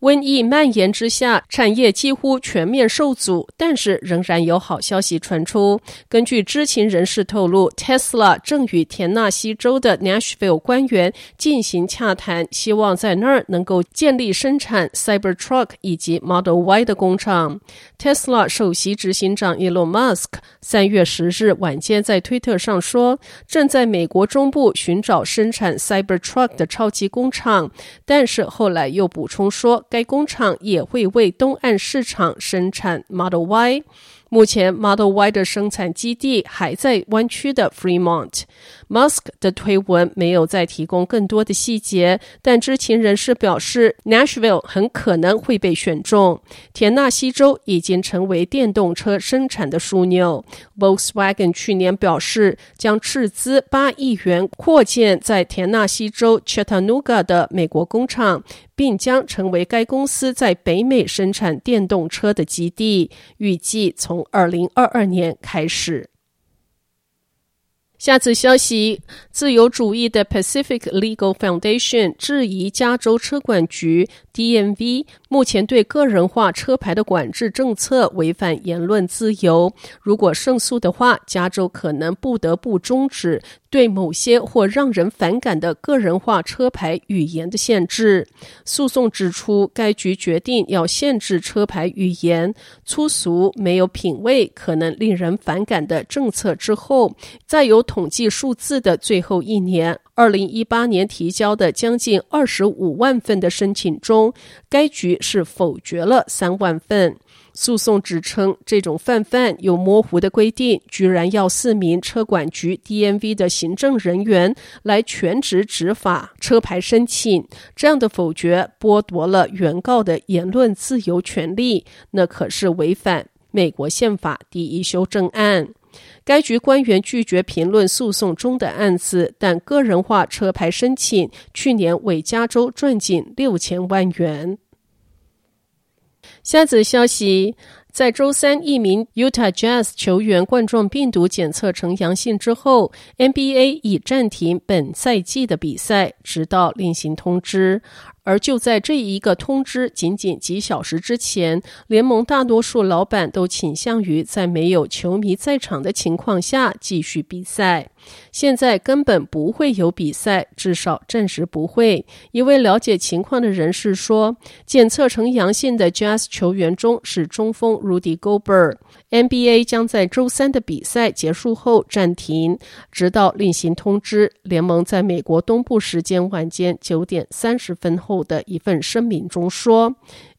瘟疫蔓延之下，产业几乎全面受阻，但是仍然有好消息传出。根据知情人士透露，Tesla 正与田纳西州的 Nashville 官员进行洽谈，希望在那儿能够建立生产 Cybertruck 以及 Model Y 的工厂。Tesla 首席执行长 Elon Musk 三月十日晚间在推特上说，正在美国中部寻找生产 Cybertruck 的超级工厂，但是后来又补充说，该工厂也会为东岸市场生产 Model Y。目前，Model Y 的生产基地还在湾区的 Fremont。Musk 的推文没有再提供更多的细节，但知情人士表示，Nashville 很可能会被选中。田纳西州已经成为电动车生产的枢纽。Volkswagen 去年表示，将斥资八亿元扩建在田纳西州 Chattanooga 的美国工厂，并将成为该公司在北美生产电动车的基地，预计从二零二二年开始。下次消息，自由主义的 Pacific Legal Foundation 质疑加州车管局 DMV 目前对个人化车牌的管制政策违反言论自由。如果胜诉的话，加州可能不得不终止对某些或让人反感的个人化车牌语言的限制。诉讼指出，该局决定要限制车牌语言粗俗、没有品味、可能令人反感的政策之后，再有统计数字的最后一年，二零一八年提交的将近二十五万份的申请中，该局是否决了三万份。诉讼指称，这种泛泛又模糊的规定，居然要四名车管局 DMV 的行政人员来全职执法车牌申请。这样的否决剥夺了原告的言论自由权利，那可是违反美国宪法第一修正案。该局官员拒绝评论诉讼中的案子，但个人化车牌申请去年为加州赚进六千万元。下子消息，在周三一名 Utah Jazz 球员冠状病毒检测呈阳性之后，NBA 已暂停本赛季的比赛，直到另行通知。而就在这一个通知仅仅几小时之前，联盟大多数老板都倾向于在没有球迷在场的情况下继续比赛。现在根本不会有比赛，至少暂时不会。一位了解情况的人士说，检测呈阳性的 Jazz 球员中是中锋 Rudy Gobert。NBA 将在周三的比赛结束后暂停，直到另行通知。联盟在美国东部时间晚间九点三十分后的一份声明中说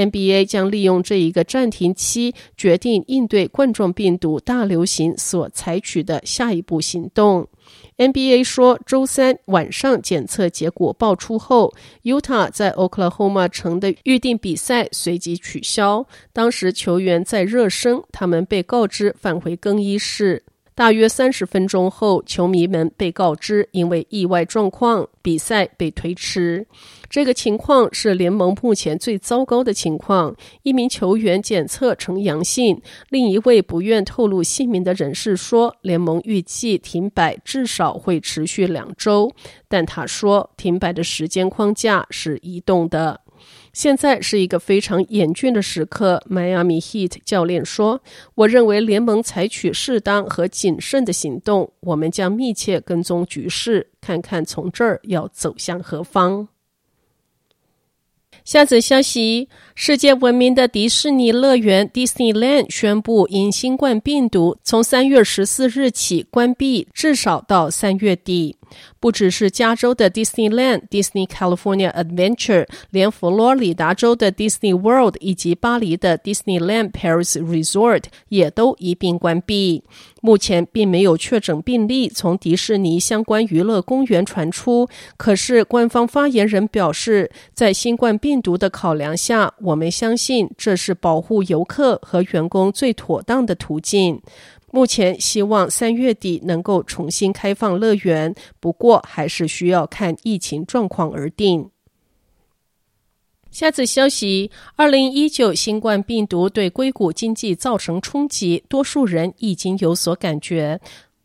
，NBA 将利用这一个暂停期，决定应对冠状病毒大流行所采取的下一步行动。NBA 说，周三晚上检测结果爆出后，Utah 在 Oklahoma 城的预定比赛随即取消。当时球员在热身，他们被告知返回更衣室。大约三十分钟后，球迷们被告知，因为意外状况，比赛被推迟。这个情况是联盟目前最糟糕的情况。一名球员检测呈阳性，另一位不愿透露姓名的人士说，联盟预计停摆至少会持续两周，但他说，停摆的时间框架是移动的。现在是一个非常严峻的时刻，Miami Heat 教练说：“我认为联盟采取适当和谨慎的行动，我们将密切跟踪局势，看看从这儿要走向何方。”下则消息：世界闻名的迪士尼乐园 Disneyland 宣布，因新冠病毒从三月十四日起关闭，至少到三月底。不只是加州的 Disneyland、Disney California Adventure，连佛罗里达州的 Disney World 以及巴黎的 Disneyland Paris Resort 也都一并关闭。目前并没有确诊病例从迪士尼相关娱乐公园传出，可是官方发言人表示，在新冠病毒的考量下，我们相信这是保护游客和员工最妥当的途径。目前希望三月底能够重新开放乐园，不过还是需要看疫情状况而定。下次消息：二零一九新冠病毒对硅谷经济造成冲击，多数人已经有所感觉。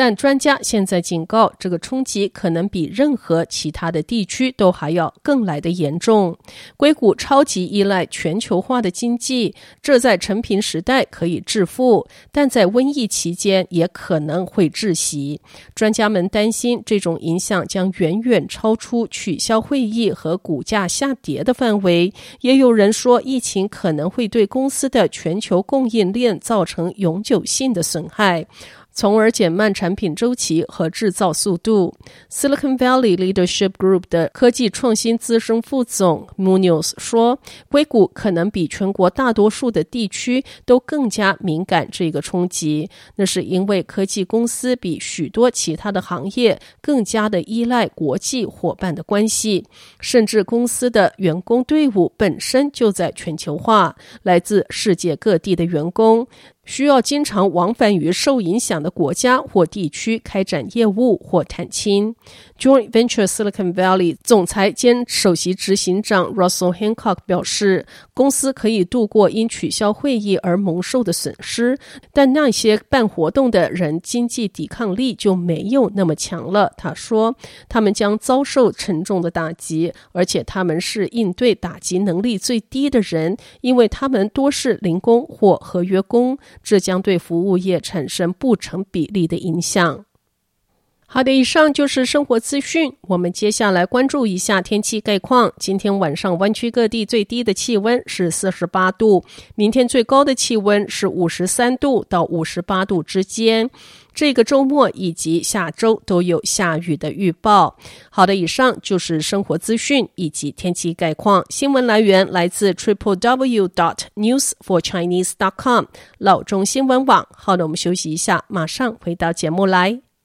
但专家现在警告，这个冲击可能比任何其他的地区都还要更来得严重。硅谷超级依赖全球化的经济，这在成平时代可以致富，但在瘟疫期间也可能会窒息。专家们担心，这种影响将远远超出取消会议和股价下跌的范围。也有人说，疫情可能会对公司的全球供应链造成永久性的损害。从而减慢产品周期和制造速度。Silicon Valley Leadership Group 的科技创新资深副总 Munoz 说：“硅谷可能比全国大多数的地区都更加敏感这个冲击。那是因为科技公司比许多其他的行业更加的依赖国际伙伴的关系，甚至公司的员工队伍本身就在全球化，来自世界各地的员工。”需要经常往返于受影响的国家或地区开展业务或探亲。Joint Venture Silicon Valley 总裁兼首席执行长 Russell Hancock 表示，公司可以度过因取消会议而蒙受的损失，但那些办活动的人经济抵抗力就没有那么强了。他说，他们将遭受沉重的打击，而且他们是应对打击能力最低的人，因为他们多是零工或合约工，这将对服务业产生不成比例的影响。好的，以上就是生活资讯。我们接下来关注一下天气概况。今天晚上湾区各地最低的气温是四十八度，明天最高的气温是五十三度到五十八度之间。这个周末以及下周都有下雨的预报。好的，以上就是生活资讯以及天气概况。新闻来源来自 triple w dot news for chinese dot com 老中新闻网。好的，我们休息一下，马上回到节目来。